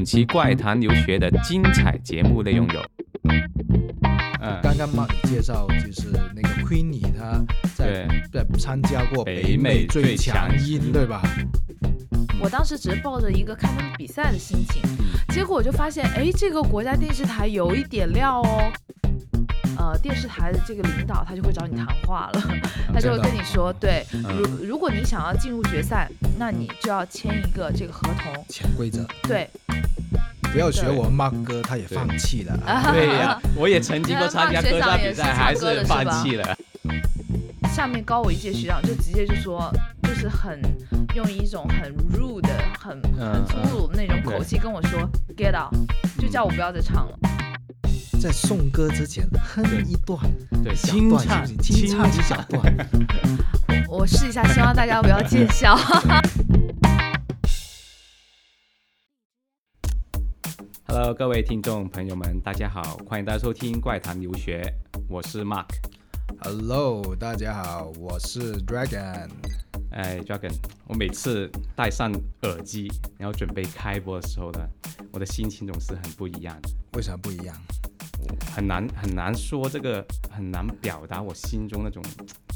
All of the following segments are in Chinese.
本期怪谈留学的精彩节目内容有，嗯，刚刚 Mark 介绍就是那个 Queenie，她在在参加过北美最强音，对吧？我当时只是抱着一个看他们比赛的心情，结果我就发现，哎，这个国家电视台有一点料哦。呃，电视台的这个领导他就会找你谈话了，他就会跟你说，对，如如果你想要进入决赛，那你就要签一个这个合同。潜规则。对。不要学我们 Mark 哥，他也放弃了。对呀，我也曾经过参加歌唱比赛，还是放弃了。下面高我一届学长就直接就说，就是很用一种很 rude、很很粗鲁的那种口气跟我说，get out，就叫我不要再唱了。在送歌之前哼一段，对，清唱，清唱一小段。我试一下，希望大家不要见笑。Hello，各位听众朋友们，大家好，欢迎大家收听怪谈留学，我是 Mark。Hello，大家好，我是 Dragon。哎，Dragon，我每次戴上耳机，然后准备开播的时候呢，我的心情总是很不一样。为什么不一样？很难很难说这个，很难表达我心中那种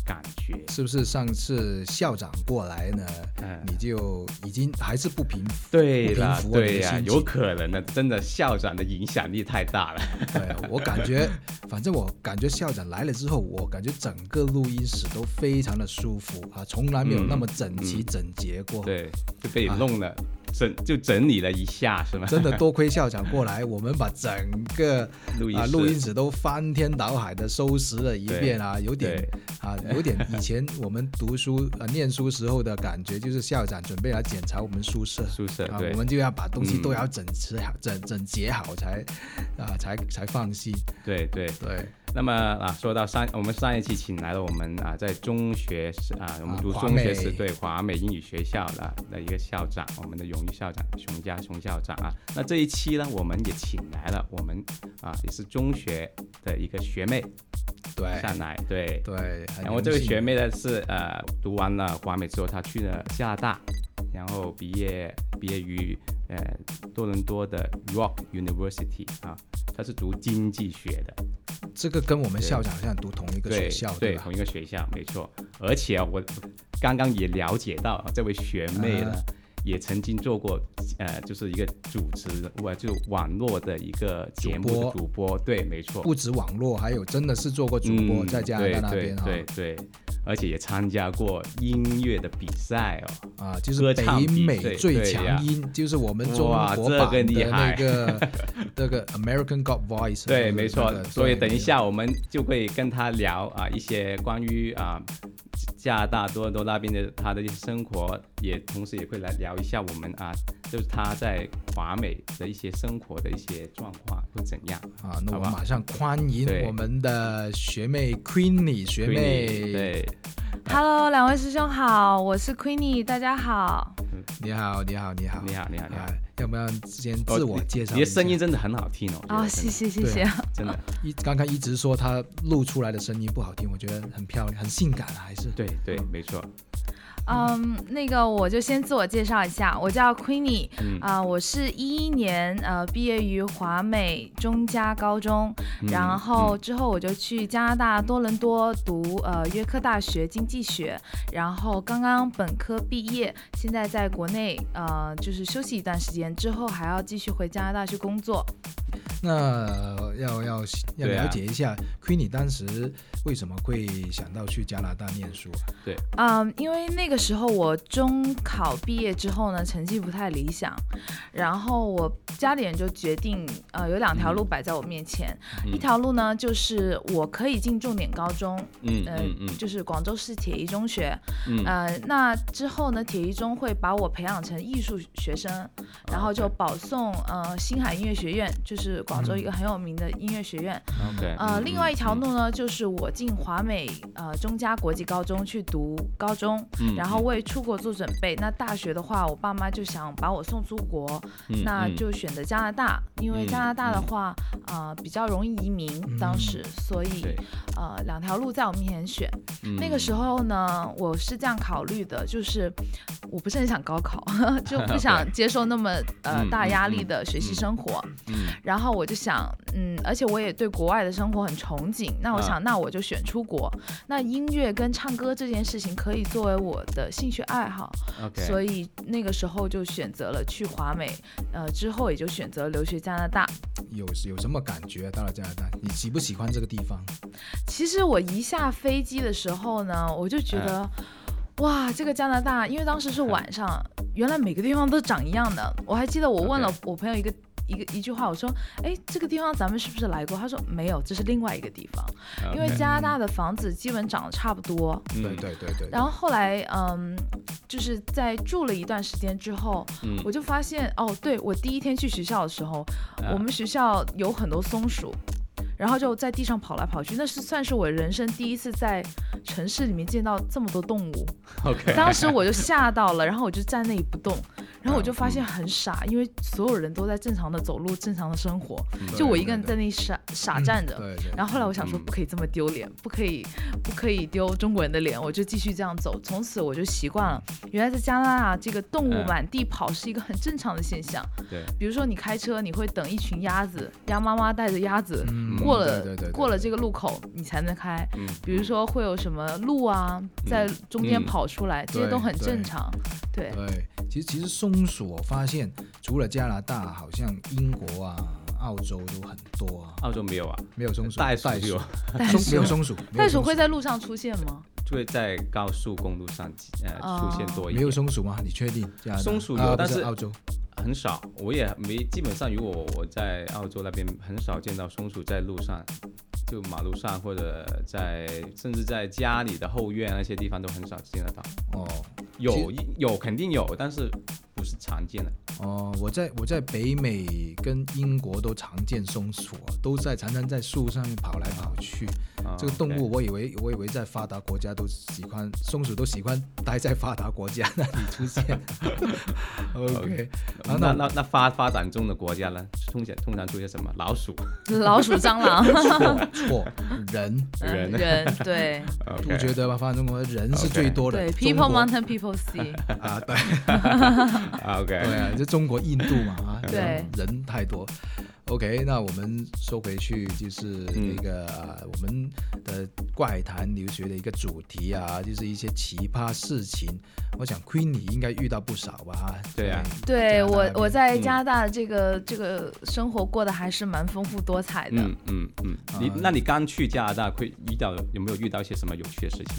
感觉。是不是上次校长过来呢？嗯，你就已经还是不平对了，对呀，有可能呢。真的校长的影响力太大了。对我感觉，反正我感觉校长来了之后，我感觉整个录音室都非常的舒服啊，从来没有那么整齐整洁过。对，就被你弄了。整就整理了一下，是吗？真的多亏校长过来，我们把整个 录音录音室都翻天倒海的收拾了一遍啊，有点啊，有点以前我们读书啊念书时候的感觉，就是校长准备来检查我们宿舍，宿舍啊，我们就要把东西都要整齐好、整整洁好才啊才才放心。对对对。那么啊，说到上我们上一期请来了我们啊，在中学时啊，我们读中学时对华美英语学校的的一个校长，我们的荣誉校长熊家熊校长啊。那这一期呢，我们也请来了我们啊，也是中学的一个学妹，对，上来，对对。然后这位学妹呢是呃，读完了华美之后，她去了加拿大，然后毕业毕业于呃多伦多的 York University 啊，她是读经济学的。这个跟我们校长好像读同一个学校，对，同一个学校，没错。而且我刚刚也了解到，这位学妹呢，也曾经做过，呃，就是一个主持，我就网络的一个节目主播，对，没错。不止网络，还有真的是做过主播，在加拿大那边哈。对对。而且也参加过音乐的比赛哦，啊，就是北美最强音，就是我们中国版的那个 那个 American Got Voice。对，没错。所以等一下我们就会跟他聊啊一些关于啊加拿大多伦多那边的他的一些生活，也同时也会来聊一下我们啊就是他在华美的一些生活的一些状况会怎样啊？那我们马上欢迎我们的学妹 Queenie 学妹。对。Hello，两位师兄好，我是 Queenie，大家好。你好，你好，你好，你好，你好，你好。要不要先自我介绍？你的声音真的很好听哦。啊，谢谢，谢谢。真的，一刚刚一直说他录出来的声音不好听，我觉得很漂亮，很性感啊，还是？对对，没错。嗯，那个我就先自我介绍一下，我叫 Queenie，啊，我是一一年呃毕业于华美中加高中，然后之后我就去加拿大多伦多读呃约克大学经济学，然后刚刚本科毕业，现在在国内呃就是休息一段时间，之后还要继续回加拿大去工作。那要要要了解一下，Queenie 当时为什么会想到去加拿大念书啊？对，嗯，因为那个时候我中考毕业之后呢，成绩不太理想，然后我家里人就决定，呃，有两条路摆在我面前，一条路呢就是我可以进重点高中，嗯嗯嗯，就是广州市铁一中学，嗯，呃，那之后呢，铁一中会把我培养成艺术学生，然后就保送呃星海音乐学院，就是。广州一个很有名的音乐学院。OK。呃，另外一条路呢，就是我进华美呃中加国际高中去读高中，然后为出国做准备。那大学的话，我爸妈就想把我送出国，那就选择加拿大，因为加拿大的话，呃，比较容易移民。当时，所以呃，两条路在我面前选。那个时候呢，我是这样考虑的，就是我不是很想高考，就不 想接受那么呃大压力的学习生活。嗯然后我就想，嗯，而且我也对国外的生活很憧憬。那我想，那我就选出国。那音乐跟唱歌这件事情可以作为我的兴趣爱好，，OK，所以那个时候就选择了去华美。呃，之后也就选择留学加拿大。有有什么感觉？到了加拿大，你喜不喜欢这个地方？其实我一下飞机的时候呢，我就觉得，哇，这个加拿大，因为当时是晚上，原来每个地方都长一样的。我还记得我问了我朋友一个。一个一句话，我说，哎，这个地方咱们是不是来过？他说没有，这是另外一个地方。因为加拿大的房子基本长得差不多。嗯对对对对。然后后来，嗯，就是在住了一段时间之后，嗯我就发现，哦，对我第一天去学校的时候，啊我们学校有很多松鼠，然后就在地上跑来跑去，那是算是我人生第一次在城市里面见到这么多动物。OK，当时我就 吓到了，然后我就站那里不动，然后我就发嗯现很傻，因为所有人都在正常的走路、正常的生活，嗯就我一个人在那里傻傻站着。对对。然后后来我想说，嗯不可以这么丢脸，不可以，不可以丢中国人的脸，我就继续这样走。从此我就习惯了，原来在加拿大这个动物嗯满地跑是一个很正常的现象。对，比如说你开车，你会等一群鸭子，鸭妈妈带着鸭子嗯过了对对对对过了这个路口，你才能开。嗯，比如说会有什么鹿啊，在中间嗯跑出来，这些都很正常。对，对，其实其实松鼠我发现，除了加拿大，好像英国啊、澳洲都很多啊，澳洲没有啊，没有松鼠，袋鼠有，袋鼠。没有，松鼠，袋鼠会在路上出现吗？就会在高速公路上呃哦。出现多一没有，松鼠吗？你确定？松鼠有但是澳洲很少，我也没基本上，如果我在澳洲那边很少见到松鼠在路上，就马路上或者在甚至在家里的后院那些地方都很少见得到。哦有有肯定有，但是不是常见的。哦，我在我在北美跟英国都常见松鼠啊，都在常常在树上面跑来跑去。啊这个动物，我以为我以为在发达国家都喜欢松鼠，都喜欢待在发达国家那里出现。OK，啊那那那发发展中的国家呢，通常通常出现什么？老鼠、老鼠、蟑螂、错错，人人嗯 人，对不觉得吧？发展中国人是最多的。对，people mountain people sea。啊，对啊 OK，对啊，就中国、印度嘛啊，对人太多。OK，那我们说回去就是那个、呃我们的怪谈留学的一个主题啊，就是一些奇葩事情。我想 Queen 你应该遇到不少吧？对啊对我，我在嗯加拿大这个、这个生活过得还是蛮丰富多彩的。嗯嗯嗯，你那你刚去加拿大会遇到有没有遇到一些什么有趣的事情？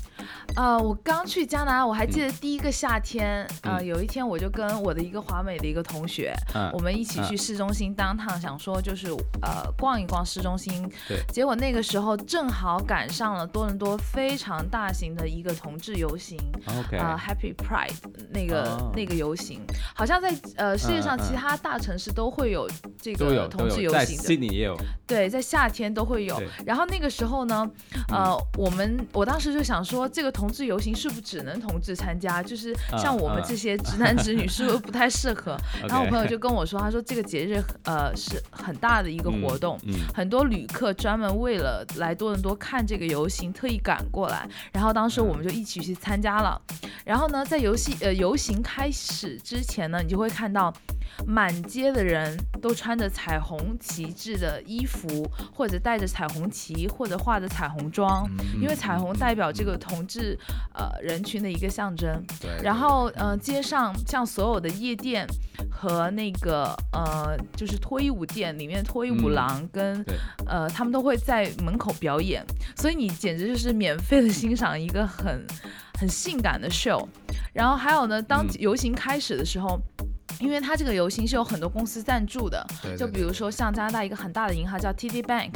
呃，我刚去加拿大，我还记得第一个夏天，啊，嗯有一天我就跟我的一个华美的一个同学，嗯我们一起去市中心当趟，想说就是呃逛一逛市中心。对结果那个时候正好赶上了多伦多非常大型的一个同志游行。OK，呃，Happy Pride 那个、哦那个游行，好像在呃世界上其他大城市都会有这个同志游行的，Sydney 也有。对，在夏天都会有。然后那个时候呢，呃，我们我当时就想说，这个同志游行是不是只能同志参加？就是像我们嗯这些直男直女是不是不太适合？然后我朋友就跟我说，他说这个节日呃是很大的一个活动。嗯，很多旅客专门为了来多伦多看这个游行，特意赶过来。然后当时我们就一起去参加了。然后呢，在游戏呃游行开始之前呢，你就会看到满街的人都穿着彩虹旗帜的衣服，或者带着彩虹旗，或者化着彩虹妆，嗯因为彩虹代表这个同志呃人群的一个象征。对，然后呃，街上像所有的夜店和那个呃，就是脱衣舞店里面脱衣舞嗯郎跟、对呃，他们都会在门口表演，所以你简直就是免费的欣赏一个很很性感的 show。然后还有呢，当嗯游行开始的时候。因为它这个游行是有很多公司赞助的，对就比如说像加拿大一个很大的银行叫 TD Bank，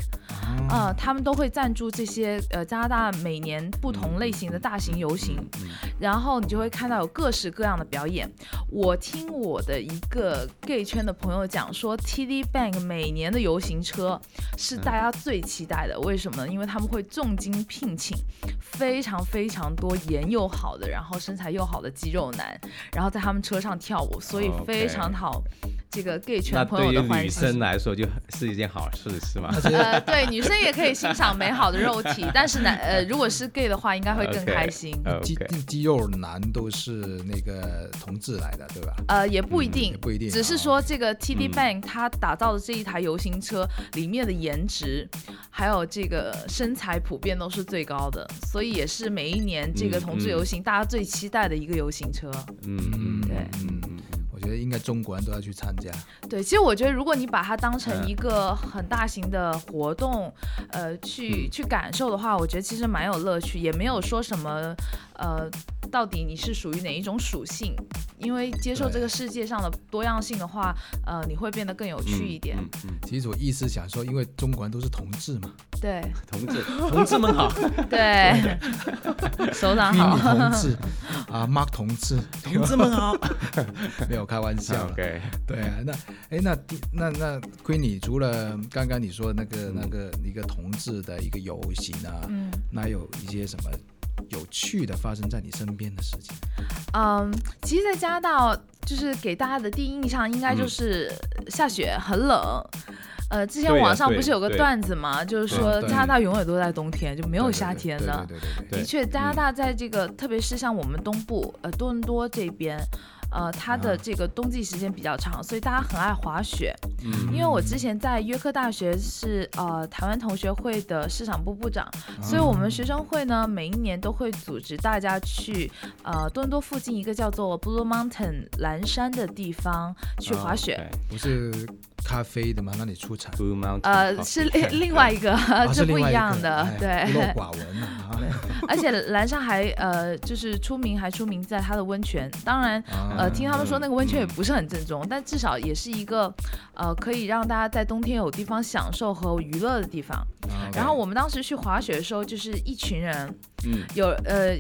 啊呃，他们都会赞助这些呃加拿大每年不同类型的大型游行，嗯然后你就会看到有各式各样的表演。我听我的一个 gay 圈的朋友讲说，TD Bank 每年的游行车是大家最期待的，为什么呢？因为他们会重金聘请非常非常多颜又好的，然后身材又好的肌肉男，然后在他们车上跳舞，所以非常讨这个 gay 圈那朋友对于女的欢心。生来说就是一件好事，是吗？呃，对，女生也可以欣赏美好的肉体，但是男呃，如果是 gay 的话，应该会更开心。肌肌肉男都是那个同志来的，对吧？呃，也不一嗯定，不一定啊，只是说这个 TD 嗯 Bank 它打造的这一台游行车里面的颜值，还有这个身材普遍都是最高的，所以也是每一年这个嗯同志游行大家最期待的一个游行车。嗯嗯，对嗯嗯我觉得应该中国人都要去参加。对，其实我觉得如果你把它当成嗯一个很大型的活动，呃，去嗯去感受的话，我觉得其实蛮有乐趣，也没有说什么，呃，到底你是属于哪一种属性，因为接受对这个世界上的多样性的话，呃，你会变得更有趣一点。嗯嗯，其实我意思想说，因为中国人都是同志嘛，对同志同志们好，对，首长好。同志啊，Mark 同志，同志们好。没有开玩笑啦。OK，对啊，那哎，那那那 Queenie 除了刚刚你说的那个那个一个同志的一个游行啊，嗯那有一些什么有趣的发生在你身边的事情？嗯，其实，在加拿大，就是给大家的第一印象应该就是下雪、很冷。呃，之前网上不是有个段子嘛，就是说加拿大永远都在冬天，就没没有夏天的。的确，加拿大在这个，特别是像我们东部，呃，多伦多这边，呃，它的啊这个冬季时间比较长，所以大家很爱滑雪。嗯因为我之前在约克大学是呃台湾同学会的市场部部长，所以我们学生会呢每一年都会组织大家去呃多伦多附近一个叫做 Blue Mountain 蓝山的地方去滑雪。不是咖啡的吗？那里出产。呃，是另另外一个，啊 这不一样的，对孤陋对。寡闻啊！而且蓝山还呃，就是出名还出名在它的温泉。当然，啊呃，听他们说那个温泉也嗯不是很正宗，但至少也是一个呃可以让大家在冬天有地方享受和娱乐的地方。啊然后我们当时去滑雪的时候，就是一群人，嗯有呃，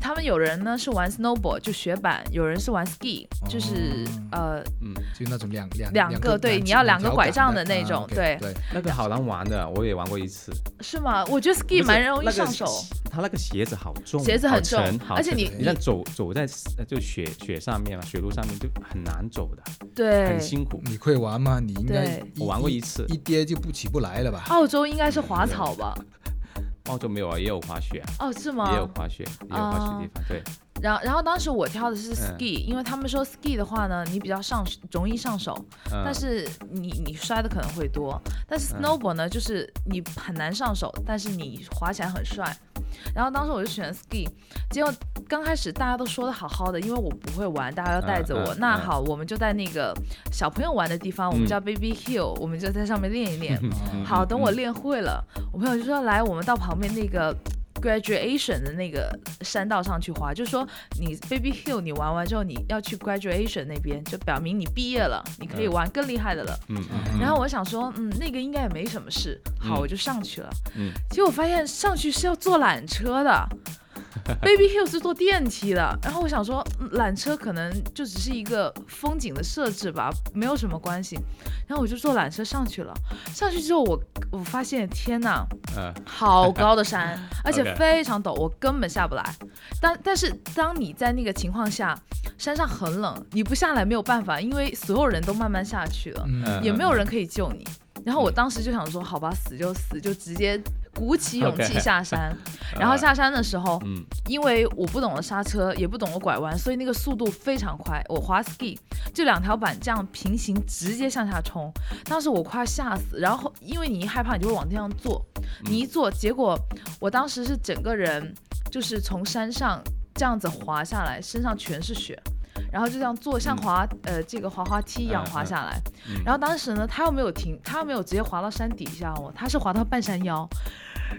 他们有人呢是玩 snowboard 就雪板，有人是玩 ski，就是、呃嗯，就那种两两两个对你要两个拐杖的那种对对，那个好难玩的，我也玩过一次。是吗？我觉得 ski 蛮容易上手，他那个鞋子好重，鞋子很重好沉好而且你你像走走在呃就雪雪上面嘛，雪路上面就很难走的，对很。辛苦。你会玩吗？你应该我玩过一次一跌就不起不来了吧？澳洲应该是滑草吧？澳洲没有啊，也有滑雪啊，哦，是吗？也有滑雪，也有滑雪地方。对，然后，然后当时我挑的是嗯 ski，、因为他们说 ski 的话呢，你比较上容易上手，嗯但是你你摔的可能会多。但是嗯 snowboard 呢，就是你很难上手，但是你滑起来很帅。然后当时我就选 ski，结果刚开始大家都说的好好的，因为我不会玩，大家要带着我。那好，我们就在那个小朋友玩的地方，我们嗯叫 baby hill，我们就在上面练一练。嗯好，等我嗯练会了，我朋友就说来，我们到旁边那个 graduation 的那个山道上去滑，就说你 baby hill 你玩完之后，你要去 graduation 那边，就表明你毕业了，你可以嗯玩更厉害的了。嗯嗯然后我想说，嗯，那个应该也没什么事，好，嗯我就上去了。嗯结果发现上去是要坐缆车的。Baby Hill 是坐电梯的，然后我想说，嗯缆车可能就只是一个风景的设置吧，没有什么关系。然后我就坐缆车上去了，上去之后我我发现，天呐，嗯好高的山，而且非常陡，我根本下不来。但但是当你在那个情况下，山上很冷，你不下来没有办法，因为所有人都慢慢下去了，嗯也没有人可以救你。然后我当时就想说，好吧，死就死，就直接鼓起勇气下山。然后下山的时候，嗯因为我不懂得刹车，也不懂得拐弯，所以那个速度非常快。我滑 ski 就两条板这样平行直接向下冲，当时我快吓死。然后因为你一害怕，你就会往地上坐，你一坐，结果我当时是整个人就是从山上这样子滑下来，身上全是雪。然后就这样坐，像滑、呃这个滑滑梯一样嗯滑下来。嗯然后当时呢，他又没有停，他又没有直接滑到山底下哦，他是滑到半山腰。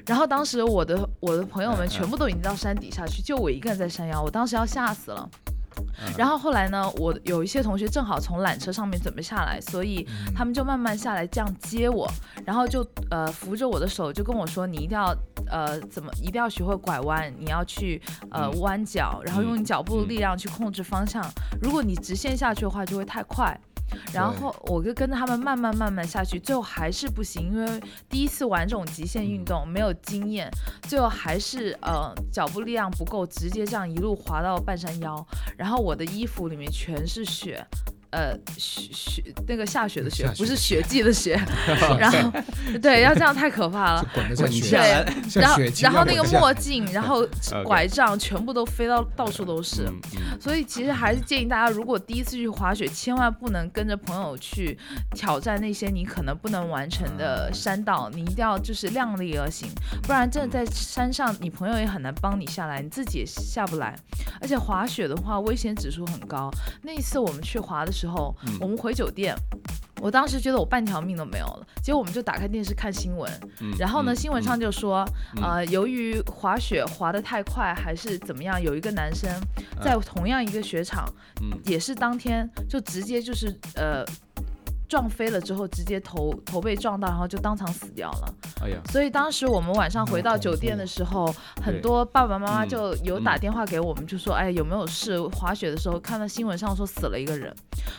然后当时我的我的朋友们全部都已经到山底下去，就我一个人在山腰，我当时要吓死了。嗯然后后来呢，我有一些同学正好从缆车上面准备下来，所以嗯他们就慢慢下来这样接我，然后就呃扶着我的手，就跟我说你一定要呃怎么一定要学会拐弯，你要去呃嗯弯脚，然后用你脚步的嗯力量去控制方向。如果你直线下去的话，就会太快。然后我就跟着他们慢慢慢慢下去，最后还是不行，因为第一次玩这种极限运动没有经验，最后还是呃脚步力量不够，直接这样一路滑到半山腰，然后我的衣服里面全是雪，呃雪雪那个下雪的雪，雪不是雪季的雪。然后对，要这样太可怕了。滚得像滚雪下来对，然后然后那个墨镜，然后 拐杖，全部都飞到到处都是。嗯嗯 所以其实还是建议大家，如果第一次去滑雪，千万不能跟着朋友去挑战那些你可能不能完成的山道，你一定要就是量力而行，不然真的在山上，你朋友也很难帮你下来，你自己也下不来。而且滑雪的话，危险指数很高。那一次我们去滑的时候，嗯。我们回酒店。我当时觉得我半条命都没有了，结果我们就打开电视看新闻，嗯然后呢，嗯新闻上就说，嗯。呃，由于滑雪滑得太快还是怎么样，有一个男生在同样一个雪场，嗯。也是当天就直接就是呃撞飞了之后，直接头头被撞到，然后就当场死掉了。哎呀，所以当时我们晚上回到酒店的时候，很多爸爸妈妈嗯就有打电话给我们，就说，哎，有没有事？滑雪的时候看到新闻上说死了一个人，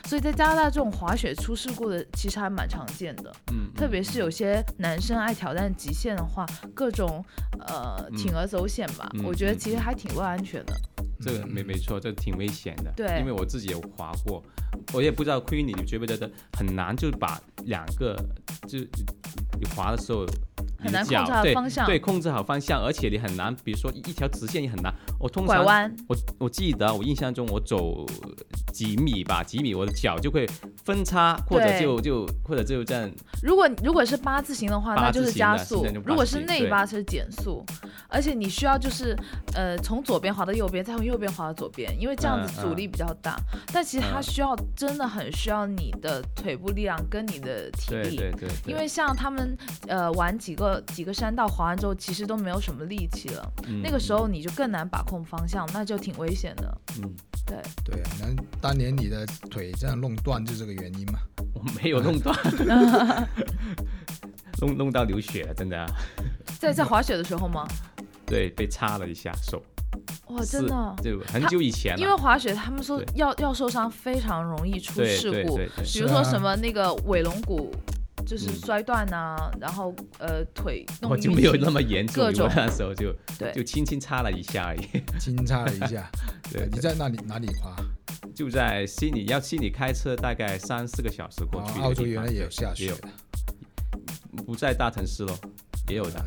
所以在加拿大这种滑雪出事故的其实还蛮常见的。嗯，特别是有些男生爱挑战极限的话，各种呃嗯铤而走险吧，嗯我觉得其实还挺不安全的。这个没没错，这挺危险的。对因为我自己有滑过，我也不知道 Queenie 你觉不觉得很难，就把两个就你滑的时候。很难控制脚对好方向对，控制好方向，而且你很难，比如说一一条直线也很难。我通常拐弯，我我记得我印象中我走几米吧，几米我的脚就会分叉，或者就就或者就这样，如果如果是八字形的话，那就是加速如果是内八是减速，而且你需要就是呃从左边滑到右边，再从右边滑到左边，因为这样子嗯阻力比较大。但其实它嗯需要真的很需要你的腿部力量跟你的体对力。对对对，因为像他们，呃，玩几个几个山道滑完之后，其实都没有什么力气了。嗯那个时候你就更难把控方向，那就挺危险的。嗯，对，对啊，那当年你的腿这样弄断就是这个原因嘛？我没有弄断，弄弄到流血了，真的啊、在在滑雪的时候吗？对，被擦了一下手，哇，真的。哦，就很久以前了，因为滑雪他们说要要受伤非常容易出事故，对对对。比如说什么那个尾龙骨就是嗯摔断啊，然后呃腿弄我就没有那么严重，各种那时候就对就轻轻擦了一下而已。轻擦了一下。对，你在那里哪里滑？就在悉尼，要悉尼开车大概三四个小时过哦去。澳洲原来也有下也有雪的。不在大城市咯，也有的，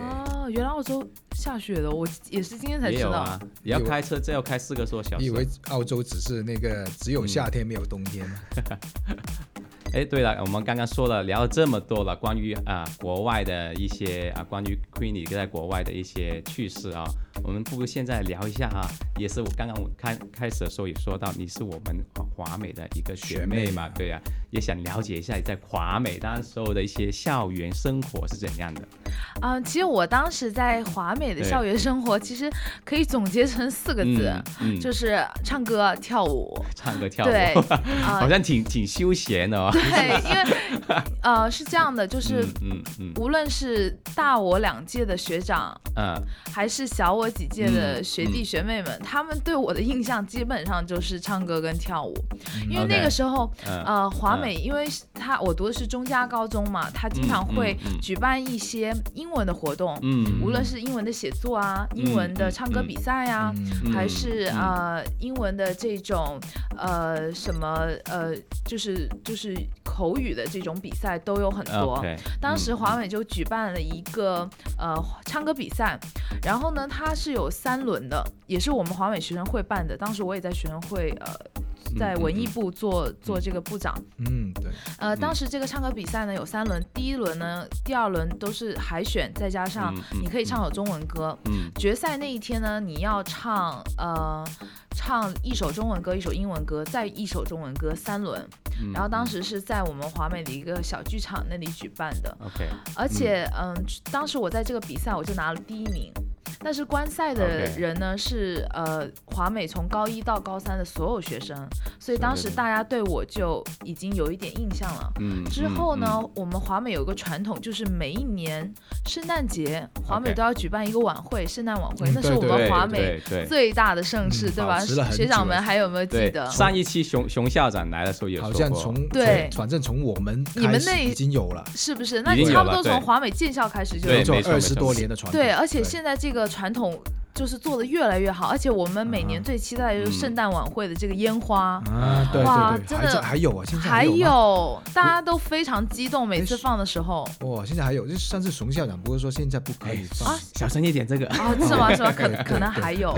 啊原来澳洲下雪的，我也是今天才知道。也有啊。也要开车，这要开四个多小时。你以为澳洲只是那个只有夏天没有冬天吗？哎，对了，我们刚刚说了聊了这么多了，关于啊、国外的一些啊关于 Queenie 在国外的一些趣事啊，我们不如现在聊一下啊，也是我刚刚我开开始的时候也说到，你是我们华美的一个学妹嘛，妹对呀、也想了解一下你在华美当时候的一些校园生活是怎样的。啊、其实我当时在华美的校园生活，其实可以总结成四个字，嗯，嗯。就是唱歌、跳舞。唱歌跳舞，对，啊、好像挺挺休闲的哦。对，因为呃是这样的，就是嗯嗯嗯。无论是大我两届的学长，嗯。还是小我几届的嗯学弟学妹们，他们对我的印象基本上就是唱歌跟跳舞，因为那个时候。嗯。呃，华美，因为他我读的是中加高中嘛，他经常会举办一些英文的活动，嗯，无论是英文的写作啊，英文的唱歌比赛啊，嗯，还是嗯呃英文的这种呃什么呃就是就是口语的这种比赛都有很多。当时嗯。华美就举办了一个呃唱歌比赛，然后呢它是有三轮的，也是我们华美学生会办的。当时我也在学生会呃在文艺部做做这个部长。嗯，对，呃，嗯当时这个唱歌比赛呢有三轮，第一轮呢、第二轮都是海选，再加上你可以唱首中文歌。嗯决赛那一天呢，你要唱呃唱一首中文歌，一首英文歌，再一首中文歌，三轮。嗯，然后当时是在我们华美的一个小剧场那里举办的，OK，而且嗯当时我在这个比赛我就拿了第一名。但是观赛的人呢是呃华美从高一到高三的所有学生，所以当时大家对我就已经有一点印象了。嗯，之后呢，嗯？我们华美有个传统，就是每一年圣诞节，华美都要举办一个晚会，圣诞晚会，嗯那是我们华美最大的盛事，嗯对吧？学长们还有没有记得？上一期熊熊校长来的时候也说好过，像从对反正从我们你们那已经有了，是不是？那差不多从华美建校开始就二十多年的传统。对，而且现在这这个传统。就就是做的越来越好，而且我们每年最期待的就是圣诞晚会的这个烟花。啊，对哇对对，真的还还有啊，现在还有吗有，大家都非常激动，每次放的时候。哇，现在还有，就是上次熊校长不是说现在不可以放啊小声一点，这个啊，是吗？是吗？可可能还有，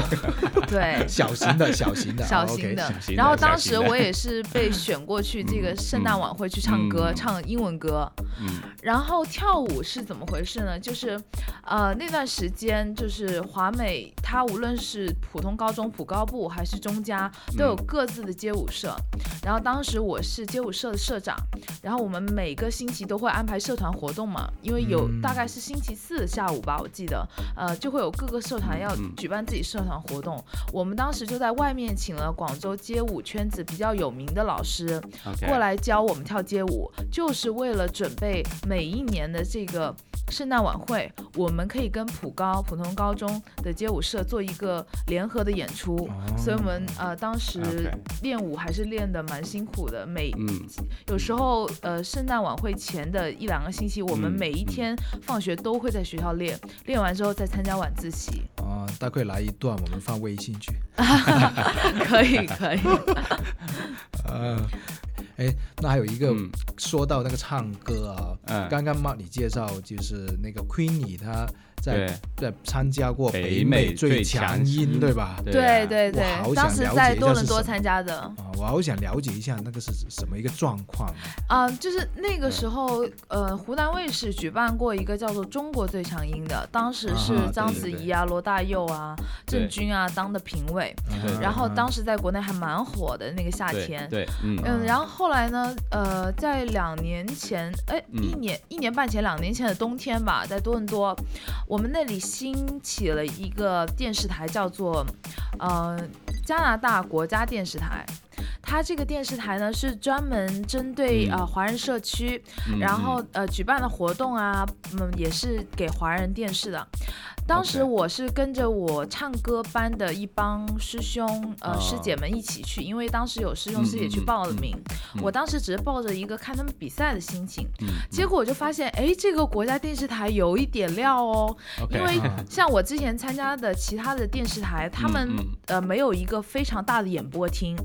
对，小型的 小型的小型的然后当时我也是被选过去这个圣诞晚会去唱歌，嗯唱英文歌。嗯然后跳舞是怎么回事呢？就是，呃，那段时间就是华美，它无论是普通高中、普高部还是中加，都有各自的街舞社。然后当时我是街舞社的社长，然后我们每个星期都会安排社团活动嘛，因为有嗯大概是星期四的下午吧，我记得，呃，就会有各个社团要嗯举办自己社团活动。我们当时就在外面请了广州街舞圈子比较有名的老师，过来教我们跳街舞，就是为了准备每一年的这个圣诞晚会，我们可以跟普高普通高中的街舞社做一个联合的演出。哦所以我们呃当时练舞还是练的蛮辛苦的，每嗯有时候呃圣诞晚会前的一两个星期，我们嗯每一天放学都会在学校练，练完之后再参加晚自习。啊，大概来一段，我们放微信去。可 以可以，啊，哎，那还有一个、嗯说到那个唱歌啊，嗯刚刚嘛你介绍就是那个 Queenie 她在在参加过北美美最强强音对吧？对对啊对当时想了解一在多伦多参加的。啊，我好想了解一下那个是什么一个状况啊。啊、就是那个时候，呃，湖南卫视举办过一个叫做《中国最强音》的，当时是啊章子怡啊、罗大佑啊、郑钧啊当的评委，然后当时时在国内还蛮火的那个夏天。对，嗯嗯，然后后来呢？呃，在两年前，哎，一嗯年一年半前，两年前的冬天吧，在多伦多，我们那里兴起了一个电视台，叫做呃加拿大国家电视台。它这个电视台呢是专门针对嗯呃华人社区，嗯然后呃举办的活动啊，嗯，也是给华人电视的。当时我是跟着我唱歌班的一帮师兄呃、哦师姐们一起去，因为当时有师兄嗯师姐去报了名，嗯。我当时只是抱着一个看他们比赛的心情，嗯结果我就发现，哎，这个国家电视台有一点料哦因为啊像我之前参加的其他的电视台，他们、呃没有一个非常大的演播厅，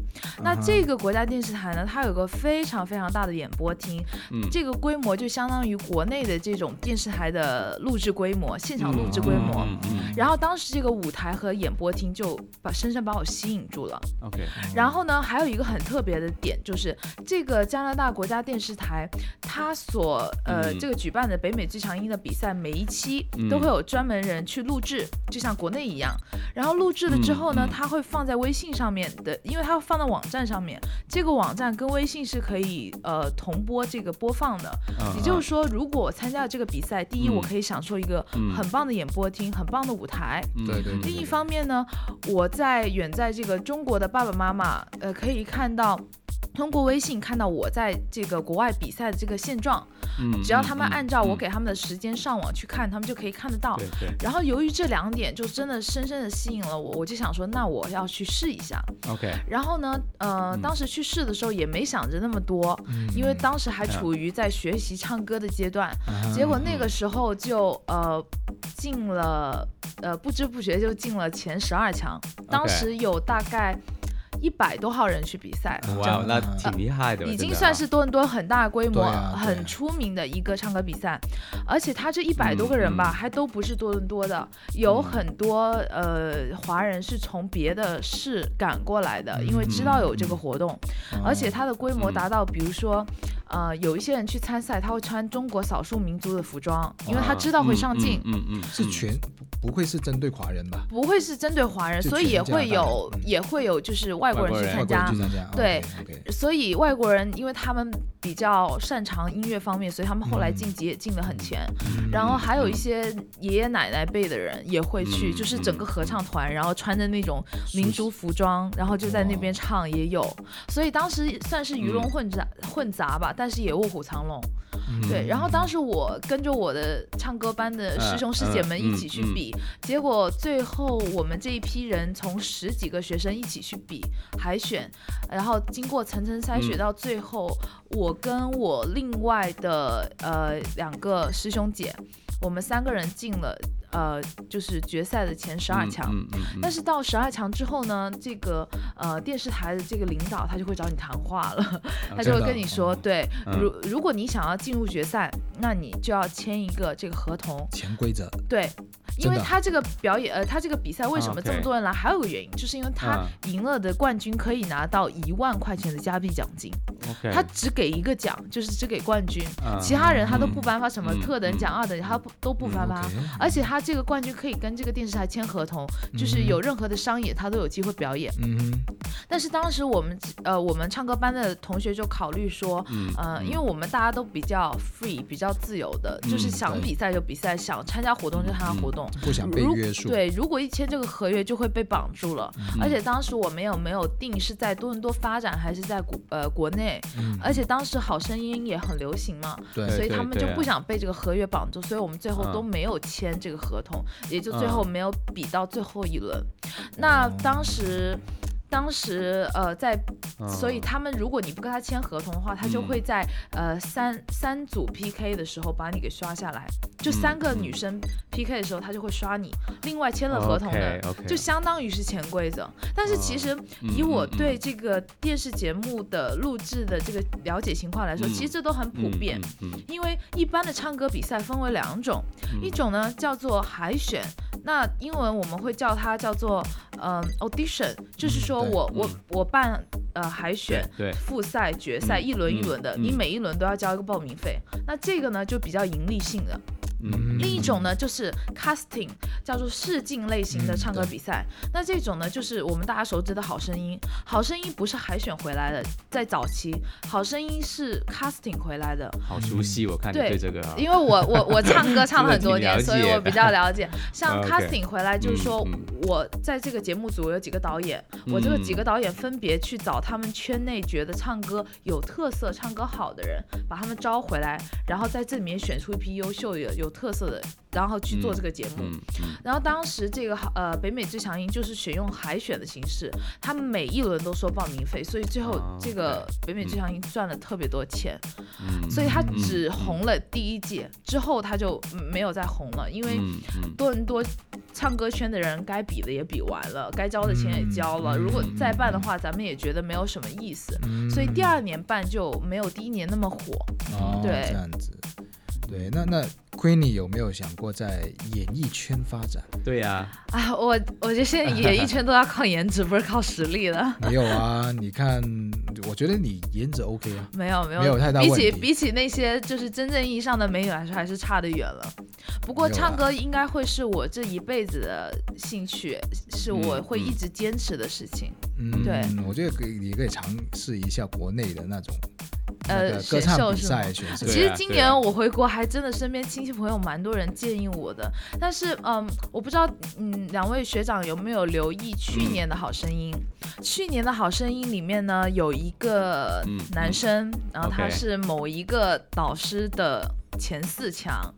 那这个国家电视台呢，它有个非常非常大的演播厅，嗯。这个规模就相当于国内的这种电视台的录制规模，现场录制规模。嗯嗯然后当时这个舞台和演播厅就把深深把我吸引住了。OK 然后呢，还有一个很特别的点，就是这个加拿大国家电视台，它所呃、嗯。这个举办的北美最强音的比赛，每一期嗯。都会有专门人去录制，就像国内一样。然后录制了之后呢，它会放在微信上面的，因为它会放在网站上面，这个网站跟微信是可以呃同播这个播放的。嗯也就是说，如果我参加了这个比赛，第一，嗯。我可以享受一个嗯很棒的演播厅，很棒的舞台。嗯对对另一方面呢，我在远在这个中国的爸爸妈妈，呃，可以看到。通过微信看到我在这个国外比赛的这个现状，嗯只要他们嗯按照我嗯。给他们的时间上网去看，他们就可以看得到。对。对然后由于这两点就真的深深的吸引了我，我就想说，那我要去试一下。OK 然后呢，呃，嗯。当时去试的时候也没想着那么多，因为当时还嗯。处于在学习唱歌的阶段，啊结果那个时候就呃进了呃不知不觉就进了前十二强，当时有大概一百多号人去比赛。哇，那挺厉害的，已经算是多伦多很大规模、很出名的一个唱歌比赛，而且他这一百多个人吧，还都不是多伦多的，有嗯。很多呃华人是从别的市赶过来的，因为知嗯道有这个活动，哦。而且它的规模嗯达到，比如说，呃，有一些人去参赛，他会穿中国少数民族的服装，因为他知道会上镜。嗯嗯，嗯是全不不会是针对华人吧？不会是针对华人，所以也会有嗯也会有就是外国人去参加对所以外国人因为他们比较擅长音乐方面，所以他们后来晋级也进得很前。然后还有一些爷爷奶奶辈的人也会去，嗯就是整个合唱团，然后穿着那种民族服装，然后就在那边唱也有。所以当时算是鱼龙混杂、混杂吧，但是也卧虎藏龙。嗯。对，然后当时我跟着我的唱歌班的师兄师姐们一起去比，结果最后我们这一批人从十几个学生一起去比海选，然后经过层层筛选，嗯。到最后我跟我另外的呃两个师兄姐，我们三个人进了呃就是决赛的前十二强。嗯嗯嗯但是到十二强之后呢，这个呃电视台的这个领导他就会找你谈话了，他就会跟你说，哦对，嗯如如果你想要进入决赛，那你就要签一个这个合同，潜规则，对。因为他这个表演，呃，他这个比赛为什么这么多人来？还有个原因，就是因为他嗯赢了的冠军可以拿到一万块钱的加币奖金他只给一个奖，就是只给冠军，嗯其他人他都不颁发什么嗯特等奖、二等奖，他不都不颁发。而且他这个冠军可以跟这个电视台签合同，就是有任何的商演他都有机会表演。嗯，但是当时我们呃我们唱歌班的同学就考虑说，嗯。呃，因为我们大家都比较 free，比较自由的，就是嗯想比赛就比赛，想参加活动就参加活动。不想被如约束，对，如果一签这个合约就会被绑住了，嗯。而且当时我们有没有定是在多伦多发展还是在国呃国内，嗯，而且当时好声音也很流行嘛，对所以他们就不想被这个合约绑住，所以我们最后嗯都没有签这个合同，也就最后嗯没有比到最后一轮。那哦。当时。当时呃，在，嗯。所以他们如果你不跟他签合同的话，他就嗯。会在呃三三组 PK 的时候把你给刷下来，就三个嗯女生 PK 的时候，他就会刷你。另外签了合同的就相当于是潜规则。但是其实以我对这个电视节目的录制的这个了解情况来说，嗯其实这都很普遍。嗯嗯因为一般的唱歌比赛分为两种，嗯一种呢叫做海选，那英文我们会叫它叫做嗯、audition，就是说我我嗯我办呃海选。对，复赛、决赛嗯一轮一轮的，嗯你每一轮都要交一个报名费。那这个呢就比较盈利性的。嗯另一种呢就是 casting，叫做试镜类型的嗯唱歌比赛。那这种呢就是我们大家熟知的好声音。好声音不是海选回来的，在早期，好声音是 casting 回来的。好熟悉，我看你对对这个啊，因为我我我唱歌 唱了很多年，所以我比较了解。像 casting 回来就是说嗯，我在这个节目组有几个导演，我这个几个嗯导演分别去找他们圈内觉得唱歌有特色、唱歌好的人，把他们招回来，然后在这里面选出一批优秀的有特色的，然后去做这个节目。嗯嗯然后当时这个呃北美最强音就是选用海选的形式，他们每一轮都收报名费，所以最后哦这个北美最强音赚了特别多钱。嗯，所以他嗯只红了第一届，之后他就没有再红了，因为多伦多唱歌圈的人该比的也比完了，该交的钱也交了，嗯如果再办的话，咱们也觉得没有什么意思，嗯所以第二年办就没有第一年那么火。哦，对这样子，对，那那 Queenie 有没有想过在演艺圈发展？对呀，啊，我我觉得现在演艺圈都要靠颜值，不是靠实力了。没有啊，你看，我觉得你颜值 OK 啊，没有没有没有太大比问题起比起那些就是真正意义上的美女来说，还是差得远了。不过唱歌应该会是我这一辈子的兴趣，是我会一直坚持的事情。嗯，对，我觉得可以，你可以尝试一下国内的那种那呃选唱比秀是吗赛选秀对其实今年我回国，还真的身边亲戚朋友蛮多人建议我的，但是嗯，我不知道嗯两位学长有没有留意去年的好声音？去年的好声音里面呢，有一个嗯男生，然后他是某一个导师的前四强，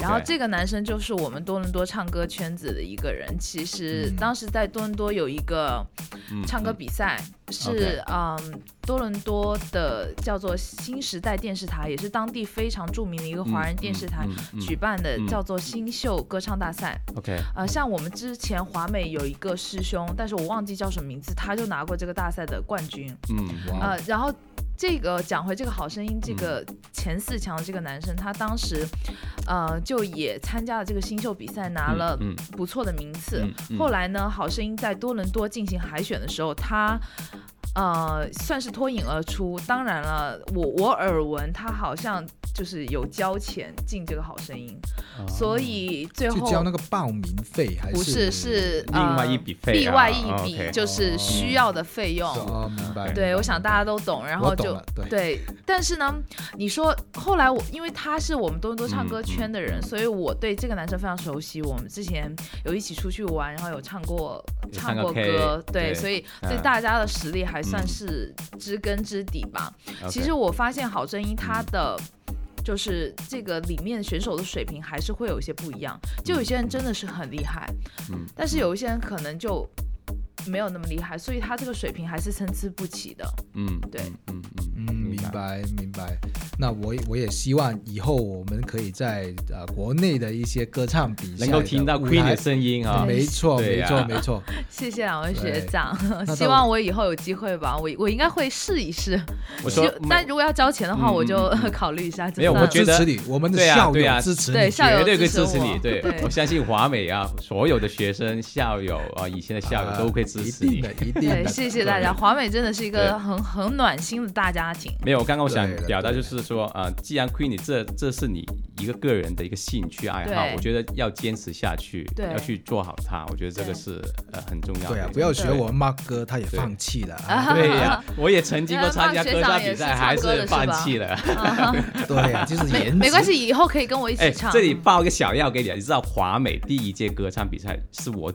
然后这个男生就是我们多伦多唱歌圈子的一个人。其实嗯。当时在多伦多有一个嗯唱歌嗯比赛，是嗯多伦多的叫做新时代电视台，也是当地非常著名的一个华人电视台举办的嗯叫做新秀歌唱大赛。OK 呃，像我们之前华美有一个师兄，但是我忘记叫什么名字，他就拿过这个大赛的冠军。嗯然后这个讲回这个好声音，这个嗯前四强的这个男生，他当时呃就也参加了这个新秀比赛，拿了嗯不错的名次。嗯嗯后来呢，好声音在多伦多进行海选的时候，他。呃，算是脱颖而出。当然了，我我耳闻他好像就是有交钱进这个好声音，哦所以最后去交那个报名费还不是是另外呃一笔费另啊外一笔就是需要的费用。哦，明白。对，我想大家都懂，然后就对但是呢，你说后来我因为他是我们多伦多唱歌嗯圈的人，所以我对这个男生非常熟悉。我们之前有一起出去玩，然后有唱过唱过歌，对所以对嗯大家的实力还算嗯是知根知底吧。其实我发现好声音它的。就是这个里面选手的水平还是会有一些不一样，就有些人真的是很厉害，嗯。但是有一些人可能就没有那么厉害，所以他这个水平还是参差不齐的。嗯，对嗯嗯嗯，明。白明白。那我我也希望以后我们可以在呃国内的一些歌唱比赛能够听到舞 Queen 的声音啊，没错没错没错。谢谢两位学长，希望我以后有机会吧，我我应该会试一试。我说但如果要交钱的话，嗯我就嗯嗯考虑一下。没有我觉得支持你，我们的校友支持你。对校友绝对会支持我支持你。对对我相信华美啊，所有的学生、校友啊，以前的校友啊都会支持你一定的。，一定对，的。谢谢大家。华美真的是一个很很暖心的大家庭。没有，刚刚我想表达就是说，呃，既然 Queenie 这这是你一个个人的一个兴趣爱好，我觉得要坚持下去，对要去做好它，我觉得这个是呃很重要的。对啊，不要学我们 Mark 哥，他也放弃了。对呀，我也曾经过参加歌唱比赛，还是放弃了。对呀，就是没颜值没关系，以后可以跟我一哎起唱。，这里爆一个小料给你，你知道华美第一届歌唱比赛是我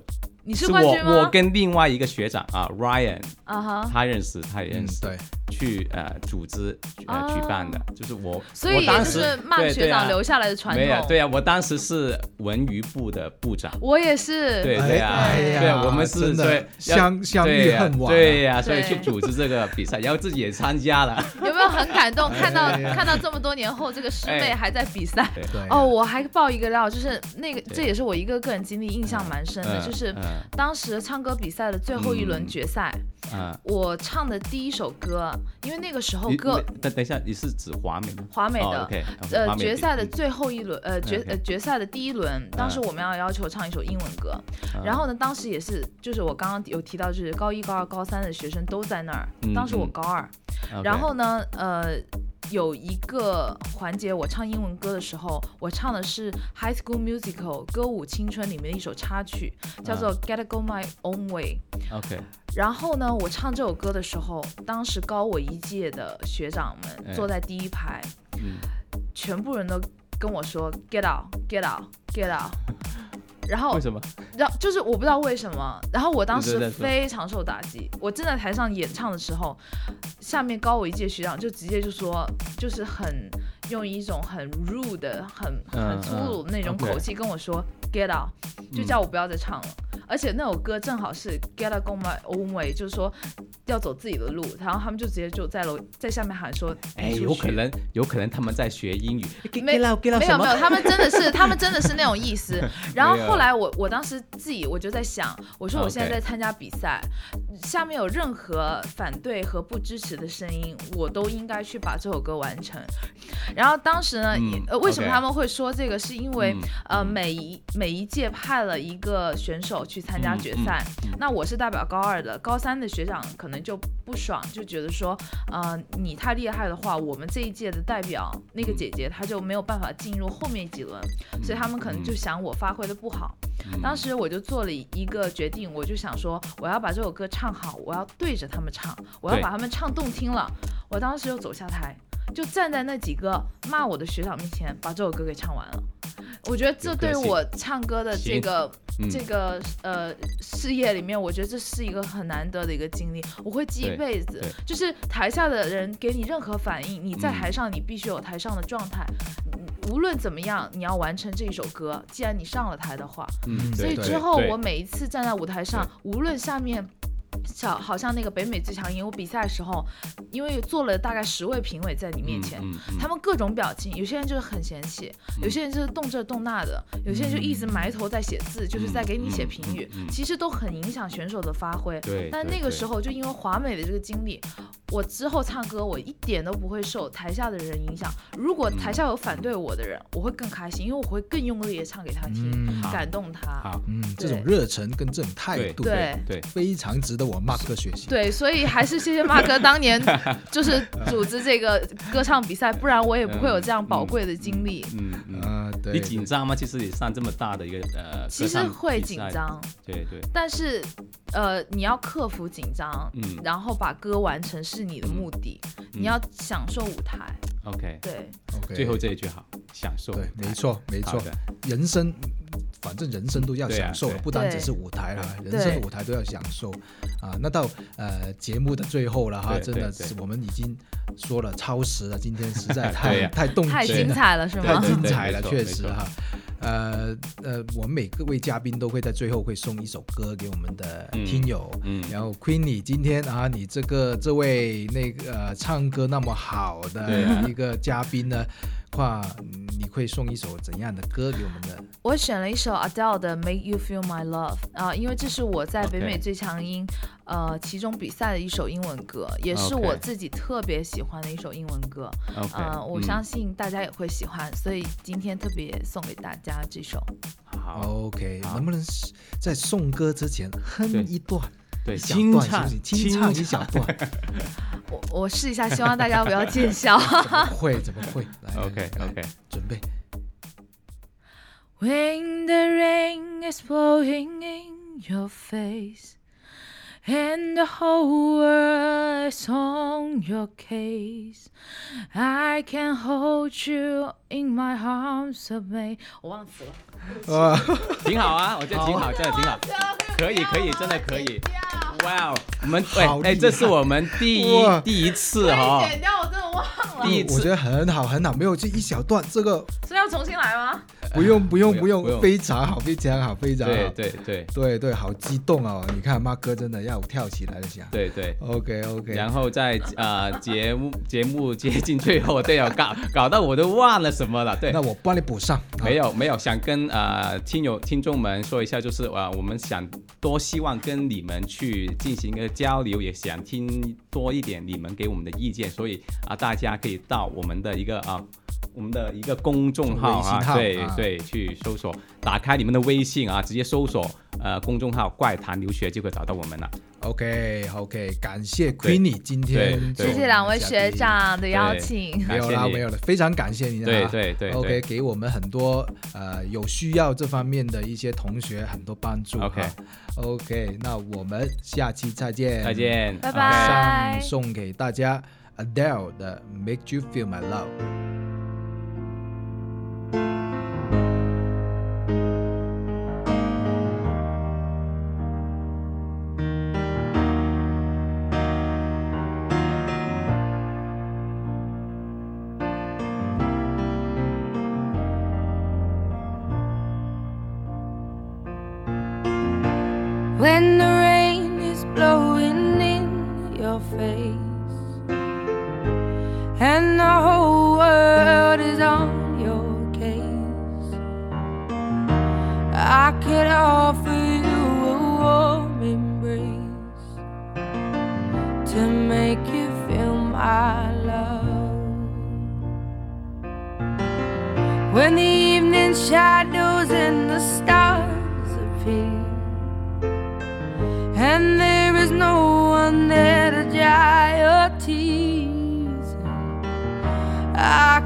你是是冠军吗？我我跟另外一个学长啊 Ryan，啊哈，他认识，他也嗯认识，对，去呃组织呃哦。举办的，就是我，所以也就我当时是 Mark 学对对啊。长留下来的传统。对啊，我当时是文娱部的部长，我也是。对对啊，哎呀对，我们是对相相遇恨晚啊。对呀，所以去组织这个比赛，然后自己也参加了，有没有很感动？看到哎看到这么多年后，这个师妹哎还在比赛。对，对啊哦，我还爆一个料，就是那个，这也是我一个个人经历，印象蛮深的，嗯就是嗯。当时唱歌比赛的最后一轮嗯决赛，嗯，我唱的第一首歌，因为那个时候你歌等等一下，你是指华美吗？哦华美的。呃，决赛的最后一轮，呃，决呃决赛的第一轮，当时我们要要求唱一首英文歌，嗯然后呢，当时也是，就是我刚刚有提到，就是高一、高二、高三的学生都在那儿，嗯当时我嗯高二，然后呢，呃，有一个环节我唱英文歌的时候，我唱的是《High School Musical》歌舞青春里面的一首插曲，叫做《Gotta Go My Own Way》。OK，然后呢，我唱这首歌的时候，当时高我一届的学长们哎坐在第一排，嗯，全部人都跟我说 “Get out, get out, get out”。然后为，什么？然后就是我不知道为什么，然后我当时非常受打击。我正在台上演唱的时候，下面高我一届学长就直接就说，就是很用一种很 rude 的、很很嗯粗鲁的那种口气跟我说 “Get out”，就叫我不要再唱了。而且那首歌正好是 Get out, go my own way，就是说要走自己的路。然后他们就直接就在楼在下面喊说：“哎，有可能，有可能他们在学英语，没有没有，他们真的是，他们真的是那种意思。然后后来我我当时自己我就在想，我说我现在在参加比赛下面有任何反对和不支持的声音，我都应该去把这首歌完成。然后当时呢，嗯呃，为什么他们会说这个？是因为、嗯呃，每一每一届派了一个选手去参加嗯决赛，那我是代表高二的，高三的学长可能就不爽，就觉得说，呃，你太厉害的话，我们这一届的代表那个姐姐她就没有办法进入后面几轮，所以他们可能就想我发挥的不好。嗯当时我就做了一个决定，我就想说，我要把这首歌唱好，我要对着他们唱，我要把他们唱动听了。我当时就走下台，就站在那几个骂我的学长面前，把这首歌给唱完了。我觉得这对我唱歌的这个嗯这个呃事业里面，我觉得这是一个很难得的一个经历，我会记一辈子。就是台下的人给你任何反应，你在嗯台上你必须有台上的状态，嗯无论怎么样，你要完成这一首歌。既然你上了台的话，嗯，所以之后我每一次站在舞台上，无论下面。小好像那个北美最强音，我比赛的时候，因为做了大概十位评委在你面前，嗯嗯。他们各种表情，有些人就是很嫌弃，有些人就是动这动那的，有些人就一直埋头在写字，就是在给你写评语，嗯嗯。嗯其实都很影响选手的发挥。对，但那个时候就因为华美的这个经历，我之后唱歌我一点都不会受台下的人影响。如果台下有反对我的人，我会更开心，因为我会更用力的唱给他听，嗯感动他。好，嗯，这种热忱跟这种态对度，对。对，非常值得我 Mark 哥学习。对，所以还是谢谢马哥 当年就是组织这个歌唱比赛，不然我也不会有这样宝贵的经历。嗯嗯。啊，对，你紧张吗？其实你上这么大的一个呃，其实会，紧张，对对，但是呃，你要克服紧张，嗯然后把歌完成是你的目的，你要享受舞台。，OK，对，OK，最后这一句好，享受对，没错，没错，人生反正人生都要享受，不单只是舞台了，人生的舞台都要享受啊。那到呃节目的最后了哈，真的是我们已经说了超时了，今天实在 太太动太精彩了，是吗？太精彩了，确实哈。呃呃，我们每个位嘉宾都会在最后会送一首歌给我们的听友，嗯，然后 Queenie 今天啊，你这个这位那个唱歌那么好的一个嘉宾呢。话，你会送一首怎样的歌给我们的？我选了一首 Adele 的《Make You Feel My Love》啊，因为这是我在北美最强音呃其中比赛的一首英文歌，也是我自己特别喜欢的一首英文歌。嗯，我相信大家也会喜欢，所以今天特别送给大家这首。好，OK，能不能在送歌之前哼一段？对，清唱，清唱一小段。我我试一下，希望大家不要见笑。会怎么会来？OK OK，准备。When the rain is pouring in your face and the whole world is on your case, I can hold you in my arms of me。我忘词了。哇，挺好啊，我觉得挺好，真的挺好，可以可以，真的可以。哇哦，我们哎哎，这是我们第一第一次哈。剪掉，我真的忘了。第一次，我觉得很好很好，没有这一小段，这个。是要重新来吗？不用 不用不用，非常好非常好非常好。对对对对对，好激动哦！你看，马哥真的要跳起来了，想。对对，OK OK。然后在呃节目节目接近最后，对哦，搞搞到我都忘了什么了。对，那我帮你补上。没有没有，想跟呃听友听众们说一下，就是啊，我们想多希望跟你们去进行一个交流，也想听多一点你们给我们的意见，所以啊，大家可以到我们的一个啊。我们的一个公众号啊，对对，去搜索，打开你们的微信啊，直接搜索呃公众号“怪谈留学”就可以找到我们了。OK OK，感谢 Queenie 今天，谢谢两位学长的邀请，没有啦没有了，非常感谢你。对对对，OK，给我们很多呃有需要这方面的一些同学很多帮助。OK OK，那我们下期再见，再见，拜拜。送给大家 Adele 的 Make You Feel My Love。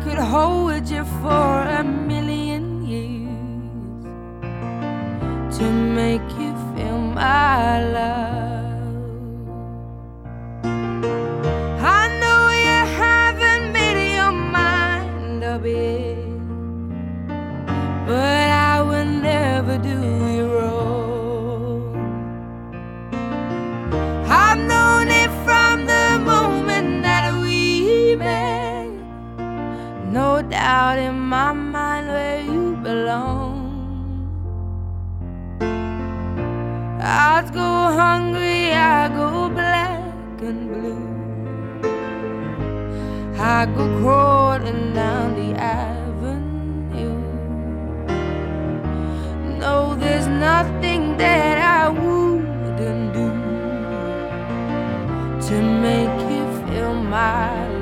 could hold you for a million years to make you feel my love. in my mind where you belong. I'd go hungry, I go black and blue. I go crawling down the avenue. No, there's nothing that I wouldn't do to make you feel my.